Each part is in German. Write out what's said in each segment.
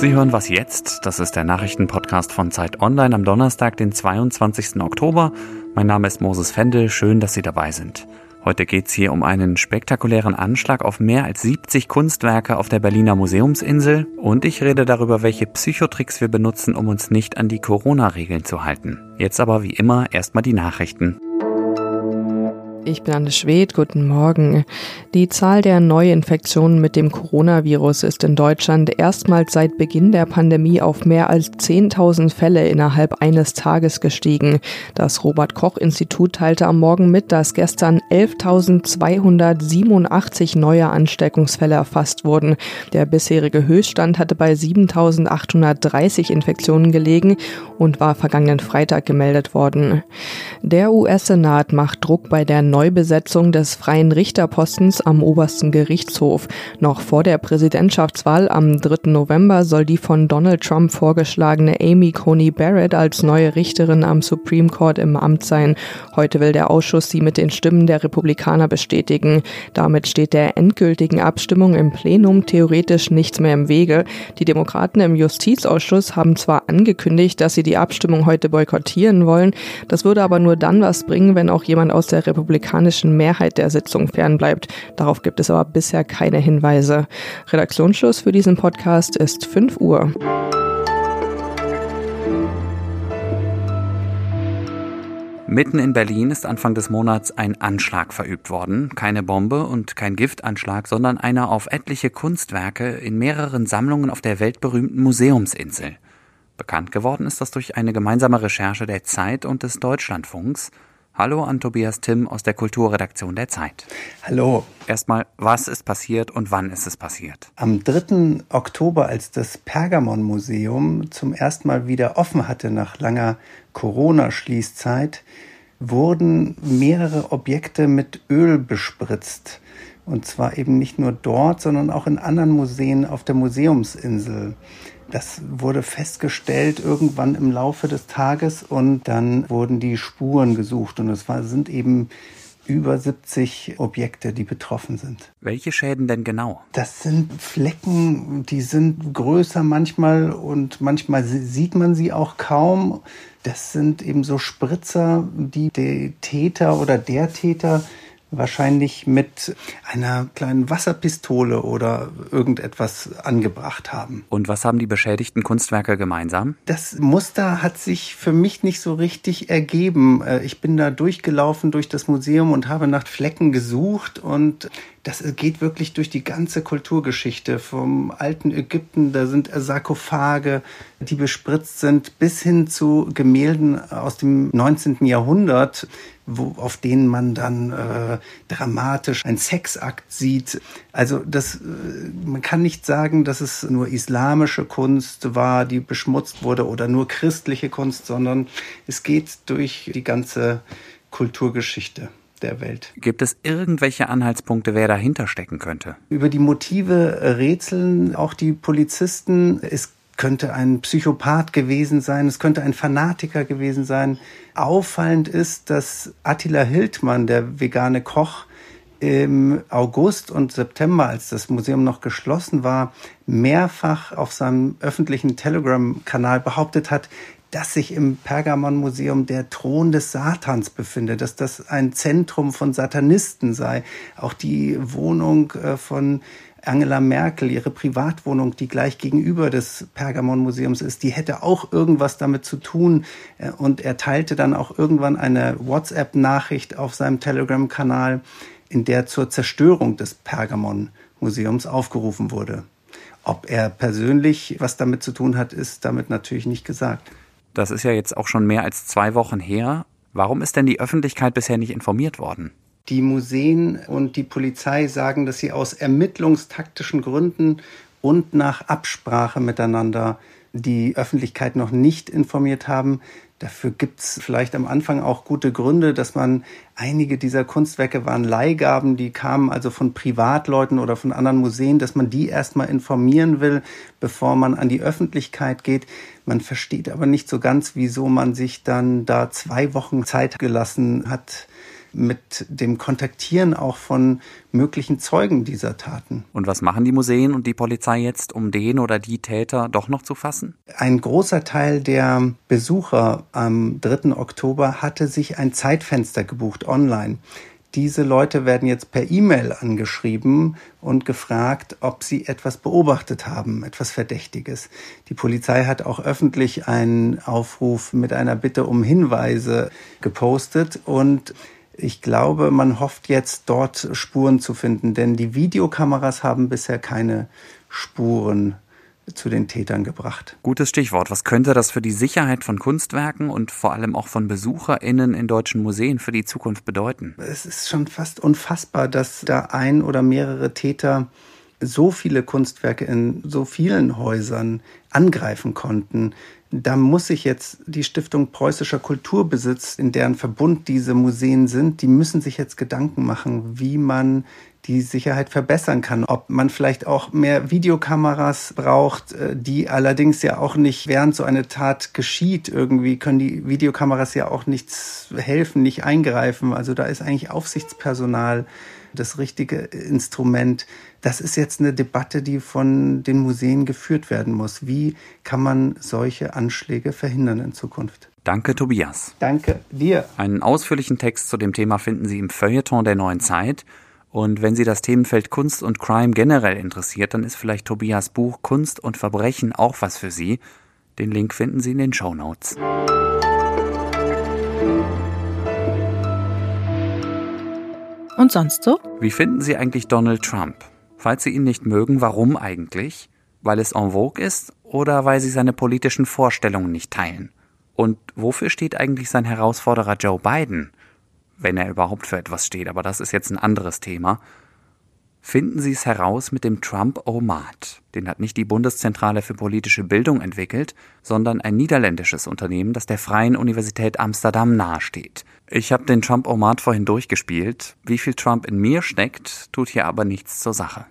Sie hören was jetzt? Das ist der Nachrichtenpodcast von Zeit Online am Donnerstag, den 22. Oktober. Mein Name ist Moses Fendel. Schön, dass Sie dabei sind. Heute geht es hier um einen spektakulären Anschlag auf mehr als 70 Kunstwerke auf der Berliner Museumsinsel und ich rede darüber, welche Psychotricks wir benutzen, um uns nicht an die Corona-Regeln zu halten. Jetzt aber wie immer erstmal die Nachrichten. Ich bin Anne Schwedt, guten Morgen. Die Zahl der Neuinfektionen mit dem Coronavirus ist in Deutschland erstmals seit Beginn der Pandemie auf mehr als 10.000 Fälle innerhalb eines Tages gestiegen. Das Robert Koch Institut teilte am Morgen mit, dass gestern 11.287 neue Ansteckungsfälle erfasst wurden. Der bisherige Höchststand hatte bei 7.830 Infektionen gelegen und war vergangenen Freitag gemeldet worden. Der US-Senat macht Druck bei der Neubesetzung des freien Richterpostens am obersten Gerichtshof. Noch vor der Präsidentschaftswahl am 3. November soll die von Donald Trump vorgeschlagene Amy Coney Barrett als neue Richterin am Supreme Court im Amt sein. Heute will der Ausschuss sie mit den Stimmen der Republikaner bestätigen. Damit steht der endgültigen Abstimmung im Plenum theoretisch nichts mehr im Wege. Die Demokraten im Justizausschuss haben zwar angekündigt, dass sie die Abstimmung heute boykottieren wollen. Das würde aber nur dann was bringen, wenn auch jemand aus der Republik republikanischen Mehrheit der Sitzung fernbleibt. Darauf gibt es aber bisher keine Hinweise. Redaktionsschluss für diesen Podcast ist 5 Uhr. Mitten in Berlin ist Anfang des Monats ein Anschlag verübt worden. Keine Bombe und kein Giftanschlag, sondern einer auf etliche Kunstwerke in mehreren Sammlungen auf der weltberühmten Museumsinsel. Bekannt geworden ist das durch eine gemeinsame Recherche der Zeit und des Deutschlandfunks. Hallo an Tobias Timm aus der Kulturredaktion der Zeit. Hallo. Erstmal, was ist passiert und wann ist es passiert? Am 3. Oktober, als das Pergamon-Museum zum ersten Mal wieder offen hatte nach langer Corona-Schließzeit, wurden mehrere Objekte mit Öl bespritzt. Und zwar eben nicht nur dort, sondern auch in anderen Museen auf der Museumsinsel. Das wurde festgestellt irgendwann im Laufe des Tages und dann wurden die Spuren gesucht und es war, sind eben über 70 Objekte, die betroffen sind. Welche Schäden denn genau? Das sind Flecken, die sind größer manchmal und manchmal sieht man sie auch kaum. Das sind eben so Spritzer, die der Täter oder der Täter wahrscheinlich mit einer kleinen Wasserpistole oder irgendetwas angebracht haben. Und was haben die beschädigten Kunstwerke gemeinsam? Das Muster hat sich für mich nicht so richtig ergeben. Äh, ich bin da durchgelaufen durch das Museum und habe nach Flecken gesucht und das geht wirklich durch die ganze Kulturgeschichte vom alten Ägypten. Da sind Sarkophage, die bespritzt sind, bis hin zu Gemälden aus dem 19. Jahrhundert, wo, auf denen man dann äh, dramatisch einen Sexakt sieht. Also das, äh, man kann nicht sagen, dass es nur islamische Kunst war, die beschmutzt wurde oder nur christliche Kunst, sondern es geht durch die ganze Kulturgeschichte der Welt. Gibt es irgendwelche Anhaltspunkte, wer dahinter stecken könnte? Über die Motive rätseln auch die Polizisten. Es könnte ein Psychopath gewesen sein, es könnte ein Fanatiker gewesen sein. Auffallend ist, dass Attila Hildmann, der vegane Koch, im August und September, als das Museum noch geschlossen war, mehrfach auf seinem öffentlichen Telegram-Kanal behauptet hat, dass sich im Pergamon-Museum der Thron des Satans befindet, dass das ein Zentrum von Satanisten sei. Auch die Wohnung äh, von Angela Merkel, ihre Privatwohnung, die gleich gegenüber des Pergamon-Museums ist, die hätte auch irgendwas damit zu tun. Äh, und er teilte dann auch irgendwann eine WhatsApp-Nachricht auf seinem Telegram-Kanal, in der zur Zerstörung des Pergamon-Museums aufgerufen wurde. Ob er persönlich was damit zu tun hat, ist damit natürlich nicht gesagt. Das ist ja jetzt auch schon mehr als zwei Wochen her. Warum ist denn die Öffentlichkeit bisher nicht informiert worden? Die Museen und die Polizei sagen, dass sie aus ermittlungstaktischen Gründen und nach Absprache miteinander die Öffentlichkeit noch nicht informiert haben. Dafür gibt's vielleicht am Anfang auch gute Gründe, dass man einige dieser Kunstwerke waren Leihgaben, die kamen also von Privatleuten oder von anderen Museen, dass man die erstmal informieren will, bevor man an die Öffentlichkeit geht. Man versteht aber nicht so ganz, wieso man sich dann da zwei Wochen Zeit gelassen hat, mit dem Kontaktieren auch von möglichen Zeugen dieser Taten. Und was machen die Museen und die Polizei jetzt, um den oder die Täter doch noch zu fassen? Ein großer Teil der Besucher am 3. Oktober hatte sich ein Zeitfenster gebucht online. Diese Leute werden jetzt per E-Mail angeschrieben und gefragt, ob sie etwas beobachtet haben, etwas Verdächtiges. Die Polizei hat auch öffentlich einen Aufruf mit einer Bitte um Hinweise gepostet und ich glaube, man hofft jetzt dort Spuren zu finden, denn die Videokameras haben bisher keine Spuren zu den Tätern gebracht. Gutes Stichwort. Was könnte das für die Sicherheit von Kunstwerken und vor allem auch von BesucherInnen in deutschen Museen für die Zukunft bedeuten? Es ist schon fast unfassbar, dass da ein oder mehrere Täter so viele Kunstwerke in so vielen Häusern angreifen konnten. Da muss sich jetzt die Stiftung Preußischer Kulturbesitz, in deren Verbund diese Museen sind, die müssen sich jetzt Gedanken machen, wie man die Sicherheit verbessern kann. Ob man vielleicht auch mehr Videokameras braucht, äh, die allerdings ja auch nicht, während so eine Tat geschieht, irgendwie können die Videokameras ja auch nichts helfen, nicht eingreifen. Also da ist eigentlich Aufsichtspersonal das richtige Instrument. Das ist jetzt eine Debatte, die von den Museen geführt werden muss. Wie kann man solche Anschläge verhindern in Zukunft? Danke, Tobias. Danke dir. Einen ausführlichen Text zu dem Thema finden Sie im Feuilleton der Neuen Zeit. Und wenn Sie das Themenfeld Kunst und Crime generell interessiert, dann ist vielleicht Tobias Buch Kunst und Verbrechen auch was für Sie. Den Link finden Sie in den Show Notes. Und sonst so? Wie finden Sie eigentlich Donald Trump? Falls Sie ihn nicht mögen, warum eigentlich? Weil es en vogue ist oder weil Sie seine politischen Vorstellungen nicht teilen? Und wofür steht eigentlich sein Herausforderer Joe Biden? Wenn er überhaupt für etwas steht, aber das ist jetzt ein anderes Thema. Finden Sie es heraus mit dem Trump-O-Mat. Den hat nicht die Bundeszentrale für politische Bildung entwickelt, sondern ein niederländisches Unternehmen, das der Freien Universität Amsterdam nahesteht. Ich habe den Trump-O-Mat vorhin durchgespielt. Wie viel Trump in mir steckt, tut hier aber nichts zur Sache.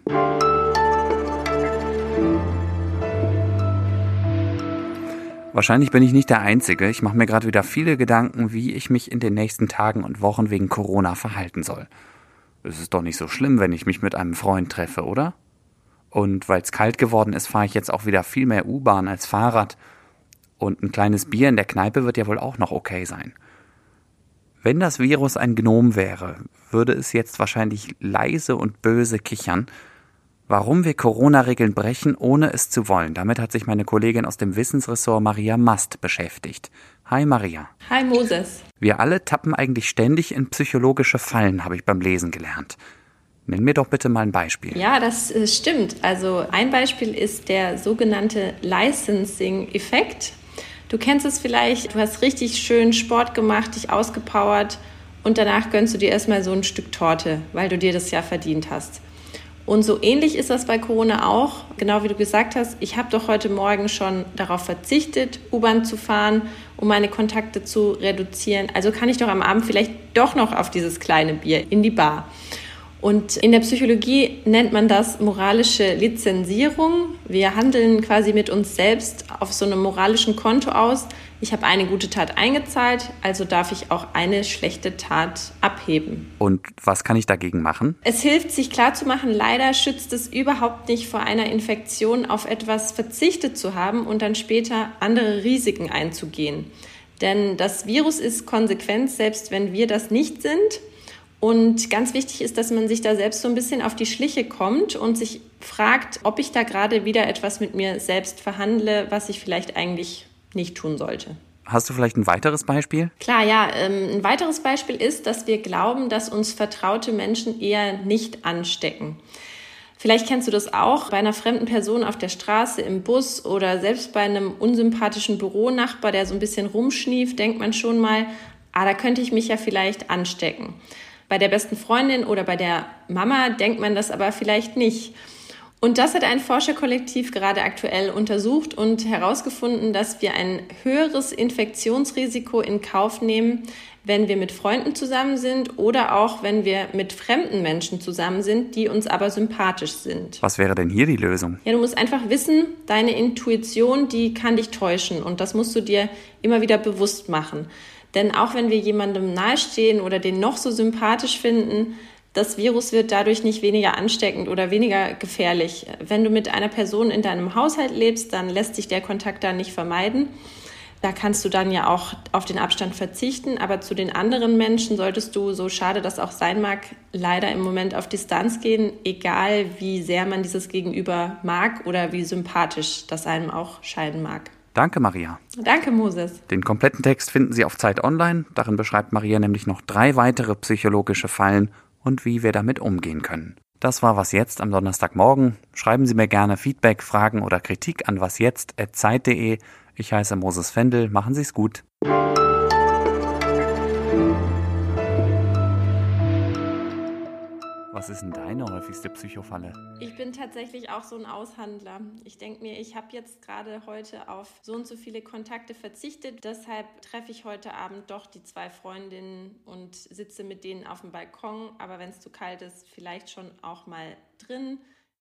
Wahrscheinlich bin ich nicht der Einzige. Ich mache mir gerade wieder viele Gedanken, wie ich mich in den nächsten Tagen und Wochen wegen Corona verhalten soll. Es ist doch nicht so schlimm, wenn ich mich mit einem Freund treffe, oder? Und weil es kalt geworden ist, fahre ich jetzt auch wieder viel mehr U-Bahn als Fahrrad. Und ein kleines Bier in der Kneipe wird ja wohl auch noch okay sein. Wenn das Virus ein Gnom wäre, würde es jetzt wahrscheinlich leise und böse kichern Warum wir Corona-Regeln brechen, ohne es zu wollen. Damit hat sich meine Kollegin aus dem Wissensressort Maria Mast beschäftigt. Hi Maria. Hi Moses. Wir alle tappen eigentlich ständig in psychologische Fallen, habe ich beim Lesen gelernt. Nenn mir doch bitte mal ein Beispiel. Ja, das äh, stimmt. Also ein Beispiel ist der sogenannte Licensing-Effekt. Du kennst es vielleicht, du hast richtig schön Sport gemacht, dich ausgepowert und danach gönnst du dir erstmal so ein Stück Torte, weil du dir das ja verdient hast. Und so ähnlich ist das bei Corona auch. Genau wie du gesagt hast, ich habe doch heute Morgen schon darauf verzichtet, U-Bahn zu fahren, um meine Kontakte zu reduzieren. Also kann ich doch am Abend vielleicht doch noch auf dieses kleine Bier in die Bar. Und in der Psychologie nennt man das moralische Lizenzierung. Wir handeln quasi mit uns selbst auf so einem moralischen Konto aus. Ich habe eine gute Tat eingezahlt, also darf ich auch eine schlechte Tat abheben. Und was kann ich dagegen machen? Es hilft, sich klarzumachen, leider schützt es überhaupt nicht vor einer Infektion, auf etwas verzichtet zu haben und dann später andere Risiken einzugehen. Denn das Virus ist konsequent, selbst wenn wir das nicht sind. Und ganz wichtig ist, dass man sich da selbst so ein bisschen auf die Schliche kommt und sich fragt, ob ich da gerade wieder etwas mit mir selbst verhandle, was ich vielleicht eigentlich nicht tun sollte. Hast du vielleicht ein weiteres Beispiel? Klar, ja. Ähm, ein weiteres Beispiel ist, dass wir glauben, dass uns vertraute Menschen eher nicht anstecken. Vielleicht kennst du das auch bei einer fremden Person auf der Straße, im Bus oder selbst bei einem unsympathischen Büronachbar, der so ein bisschen rumschnieft, denkt man schon mal, ah, da könnte ich mich ja vielleicht anstecken. Bei der besten Freundin oder bei der Mama denkt man das aber vielleicht nicht. Und das hat ein Forscherkollektiv gerade aktuell untersucht und herausgefunden, dass wir ein höheres Infektionsrisiko in Kauf nehmen, wenn wir mit Freunden zusammen sind oder auch wenn wir mit fremden Menschen zusammen sind, die uns aber sympathisch sind. Was wäre denn hier die Lösung? Ja, du musst einfach wissen, deine Intuition, die kann dich täuschen und das musst du dir immer wieder bewusst machen. Denn auch wenn wir jemandem nahestehen oder den noch so sympathisch finden, das Virus wird dadurch nicht weniger ansteckend oder weniger gefährlich. Wenn du mit einer Person in deinem Haushalt lebst, dann lässt sich der Kontakt da nicht vermeiden. Da kannst du dann ja auch auf den Abstand verzichten, aber zu den anderen Menschen solltest du, so schade das auch sein mag, leider im Moment auf Distanz gehen, egal wie sehr man dieses Gegenüber mag oder wie sympathisch das einem auch scheinen mag. Danke, Maria. Danke, Moses. Den kompletten Text finden Sie auf Zeit Online. Darin beschreibt Maria nämlich noch drei weitere psychologische Fallen und wie wir damit umgehen können. Das war was jetzt am Donnerstagmorgen. Schreiben Sie mir gerne Feedback, Fragen oder Kritik an wasjetzt@zeit.de. Ich heiße Moses Fendel. Machen Sie es gut. Was ist denn deine häufigste Psychofalle? Ich bin tatsächlich auch so ein Aushandler. Ich denke mir, ich habe jetzt gerade heute auf so und so viele Kontakte verzichtet. Deshalb treffe ich heute Abend doch die zwei Freundinnen und sitze mit denen auf dem Balkon. Aber wenn es zu kalt ist, vielleicht schon auch mal drin